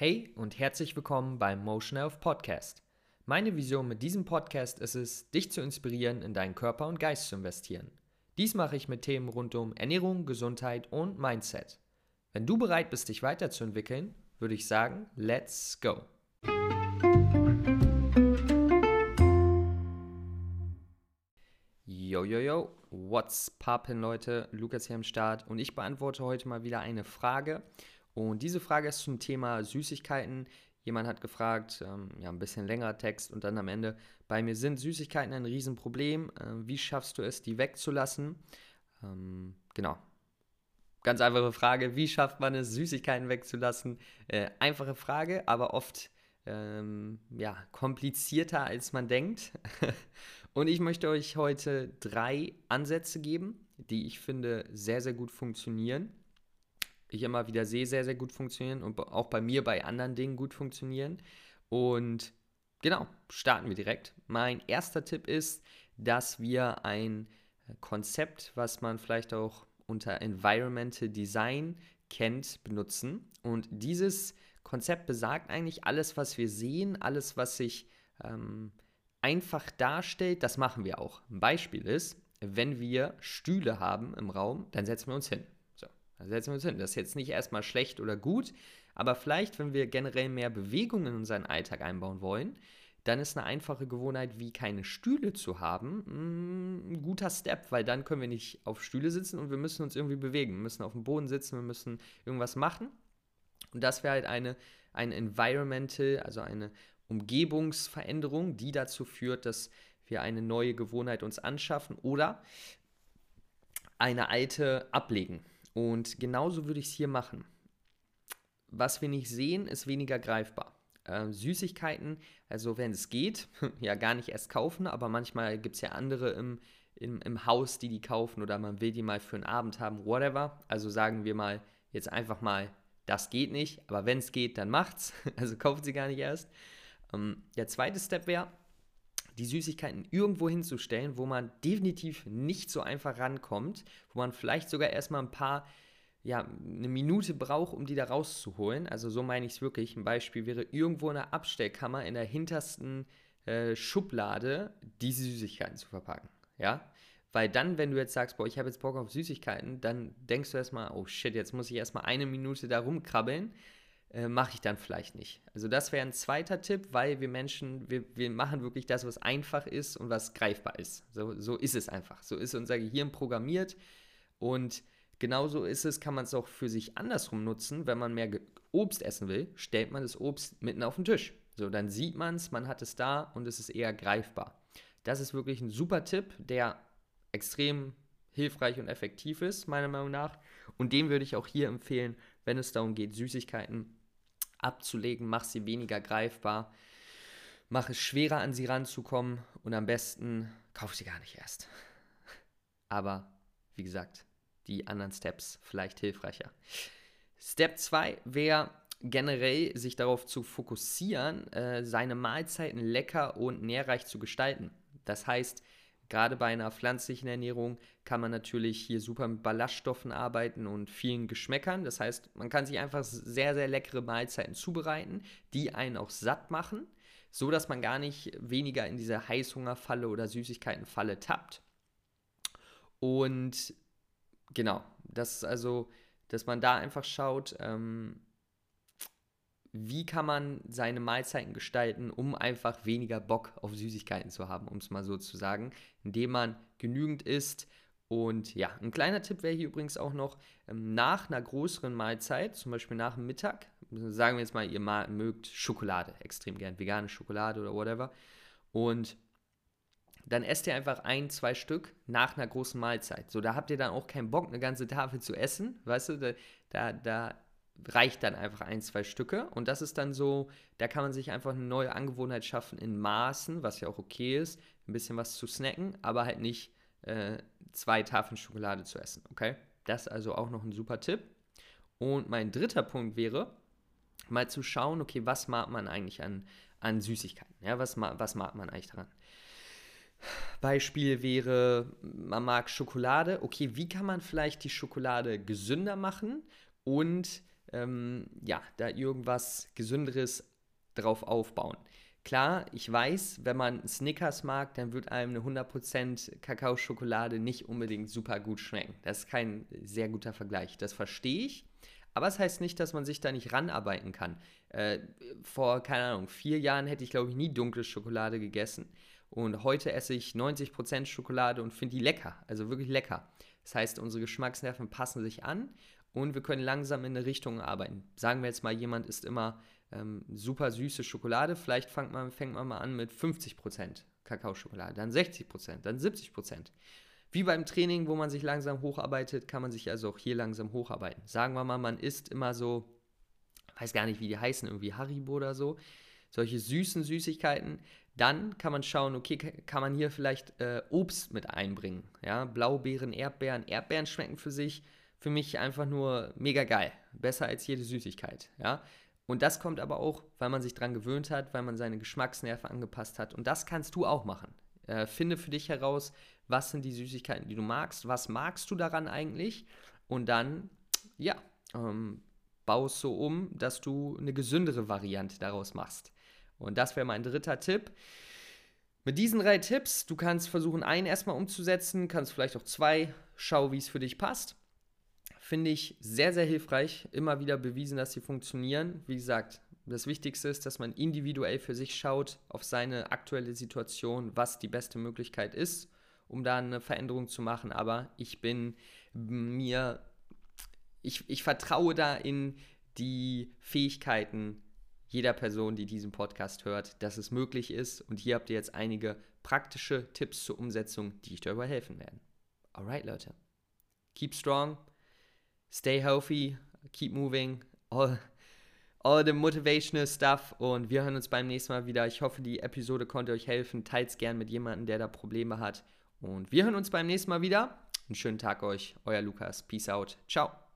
Hey und herzlich willkommen beim Motion Health Podcast. Meine Vision mit diesem Podcast ist es, dich zu inspirieren, in deinen Körper und Geist zu investieren. Dies mache ich mit Themen rund um Ernährung, Gesundheit und Mindset. Wenn du bereit bist, dich weiterzuentwickeln, würde ich sagen, let's go. Yo, yo, yo, what's poppin', Leute? Lukas hier am Start und ich beantworte heute mal wieder eine Frage. Und diese Frage ist zum Thema Süßigkeiten. Jemand hat gefragt, ähm, ja, ein bisschen längerer Text und dann am Ende, bei mir sind Süßigkeiten ein Riesenproblem. Äh, wie schaffst du es, die wegzulassen? Ähm, genau. Ganz einfache Frage, wie schafft man es, Süßigkeiten wegzulassen? Äh, einfache Frage, aber oft ähm, ja, komplizierter, als man denkt. und ich möchte euch heute drei Ansätze geben, die ich finde sehr, sehr gut funktionieren ich immer wieder sehe, sehr, sehr gut funktionieren und auch bei mir bei anderen Dingen gut funktionieren. Und genau, starten wir direkt. Mein erster Tipp ist, dass wir ein Konzept, was man vielleicht auch unter Environmental Design kennt, benutzen. Und dieses Konzept besagt eigentlich alles, was wir sehen, alles, was sich ähm, einfach darstellt, das machen wir auch. Ein Beispiel ist, wenn wir Stühle haben im Raum, dann setzen wir uns hin. Da setzen wir uns hin. Das ist jetzt nicht erstmal schlecht oder gut, aber vielleicht, wenn wir generell mehr Bewegung in unseren Alltag einbauen wollen, dann ist eine einfache Gewohnheit, wie keine Stühle zu haben, mm, ein guter Step, weil dann können wir nicht auf Stühle sitzen und wir müssen uns irgendwie bewegen. Wir müssen auf dem Boden sitzen, wir müssen irgendwas machen. Und das wäre halt eine, ein Environmental, also eine Umgebungsveränderung, die dazu führt, dass wir eine neue Gewohnheit uns anschaffen oder eine alte ablegen. Und genauso würde ich es hier machen. Was wir nicht sehen, ist weniger greifbar. Äh, Süßigkeiten, also wenn es geht, ja gar nicht erst kaufen, aber manchmal gibt es ja andere im, im, im Haus, die die kaufen oder man will die mal für einen Abend haben, whatever. Also sagen wir mal jetzt einfach mal, das geht nicht, aber wenn es geht, dann macht's. Also kauft sie gar nicht erst. Ähm, der zweite Step wäre, die Süßigkeiten irgendwo hinzustellen, wo man definitiv nicht so einfach rankommt, wo man vielleicht sogar erstmal ein paar, ja, eine Minute braucht, um die da rauszuholen. Also so meine ich es wirklich. Ein Beispiel wäre irgendwo in der Abstellkammer in der hintersten äh, Schublade diese Süßigkeiten zu verpacken. Ja, weil dann, wenn du jetzt sagst, boah, ich habe jetzt Bock auf Süßigkeiten, dann denkst du erstmal, oh shit, jetzt muss ich erstmal eine Minute da rumkrabbeln äh, mache ich dann vielleicht nicht. Also das wäre ein zweiter Tipp, weil wir Menschen, wir, wir machen wirklich das, was einfach ist und was greifbar ist. So, so ist es einfach. So ist unser Gehirn programmiert und genauso ist es, kann man es auch für sich andersrum nutzen. Wenn man mehr Obst essen will, stellt man das Obst mitten auf den Tisch. So, dann sieht man es, man hat es da und es ist eher greifbar. Das ist wirklich ein super Tipp, der extrem hilfreich und effektiv ist, meiner Meinung nach. Und den würde ich auch hier empfehlen, wenn es darum geht, Süßigkeiten abzulegen, mach sie weniger greifbar, mach es schwerer an sie ranzukommen und am besten kauf sie gar nicht erst. Aber wie gesagt, die anderen Steps vielleicht hilfreicher. Step 2 wäre generell sich darauf zu fokussieren, äh, seine Mahlzeiten lecker und nährreich zu gestalten. Das heißt, Gerade bei einer pflanzlichen Ernährung kann man natürlich hier super mit Ballaststoffen arbeiten und vielen Geschmäckern. Das heißt, man kann sich einfach sehr, sehr leckere Mahlzeiten zubereiten, die einen auch satt machen, so dass man gar nicht weniger in diese Heißhungerfalle oder Süßigkeitenfalle tappt. Und genau, das ist also, dass man da einfach schaut, ähm, wie kann man seine Mahlzeiten gestalten, um einfach weniger Bock auf Süßigkeiten zu haben, um es mal so zu sagen, indem man genügend isst. Und ja, ein kleiner Tipp wäre hier übrigens auch noch, ähm, nach einer größeren Mahlzeit, zum Beispiel nach dem Mittag, sagen wir jetzt mal, ihr mögt Schokolade extrem gern, vegane Schokolade oder whatever. Und dann esst ihr einfach ein, zwei Stück nach einer großen Mahlzeit. So, da habt ihr dann auch keinen Bock, eine ganze Tafel zu essen. Weißt du, da, da, da reicht dann einfach ein, zwei Stücke. Und das ist dann so, da kann man sich einfach eine neue Angewohnheit schaffen in Maßen, was ja auch okay ist, ein bisschen was zu snacken, aber halt nicht äh, zwei Tafeln Schokolade zu essen, okay? Das ist also auch noch ein super Tipp. Und mein dritter Punkt wäre, mal zu schauen, okay, was mag man eigentlich an, an Süßigkeiten? Ja, was, was mag man eigentlich daran? Beispiel wäre, man mag Schokolade. Okay, wie kann man vielleicht die Schokolade gesünder machen und ähm, ja, da irgendwas Gesünderes drauf aufbauen. Klar, ich weiß, wenn man Snickers mag, dann wird einem eine 100% Kakaoschokolade nicht unbedingt super gut schmecken. Das ist kein sehr guter Vergleich. Das verstehe ich. Aber es das heißt nicht, dass man sich da nicht ranarbeiten kann. Äh, vor, keine Ahnung, vier Jahren hätte ich, glaube ich, nie dunkle Schokolade gegessen. Und heute esse ich 90% Schokolade und finde die lecker. Also wirklich lecker. Das heißt, unsere Geschmacksnerven passen sich an und wir können langsam in eine Richtung arbeiten. Sagen wir jetzt mal, jemand isst immer ähm, super süße Schokolade, vielleicht fängt man, fängt man mal an mit 50% Kakaoschokolade, dann 60%, dann 70%. Wie beim Training, wo man sich langsam hocharbeitet, kann man sich also auch hier langsam hocharbeiten. Sagen wir mal, man isst immer so, weiß gar nicht, wie die heißen, irgendwie Haribo oder so, solche süßen Süßigkeiten, dann kann man schauen, okay, kann man hier vielleicht äh, Obst mit einbringen. Ja? Blaubeeren, Erdbeeren. Erdbeeren schmecken für sich für mich einfach nur mega geil. Besser als jede Süßigkeit. Ja? Und das kommt aber auch, weil man sich daran gewöhnt hat, weil man seine Geschmacksnerven angepasst hat. Und das kannst du auch machen. Äh, finde für dich heraus, was sind die Süßigkeiten, die du magst, was magst du daran eigentlich und dann, ja, ähm, baust so um, dass du eine gesündere Variante daraus machst. Und das wäre mein dritter Tipp. Mit diesen drei Tipps, du kannst versuchen, einen erstmal umzusetzen, kannst vielleicht auch zwei, schau, wie es für dich passt finde ich sehr, sehr hilfreich. Immer wieder bewiesen, dass sie funktionieren. Wie gesagt, das Wichtigste ist, dass man individuell für sich schaut, auf seine aktuelle Situation, was die beste Möglichkeit ist, um da eine Veränderung zu machen. Aber ich bin mir, ich, ich vertraue da in die Fähigkeiten jeder Person, die diesen Podcast hört, dass es möglich ist. Und hier habt ihr jetzt einige praktische Tipps zur Umsetzung, die euch dabei helfen werden. Alright, Leute. Keep strong stay healthy, keep moving, all, all the motivational stuff und wir hören uns beim nächsten Mal wieder. Ich hoffe, die Episode konnte euch helfen. Teilt es gern mit jemandem, der da Probleme hat. Und wir hören uns beim nächsten Mal wieder. Einen schönen Tag euch, euer Lukas. Peace out. Ciao.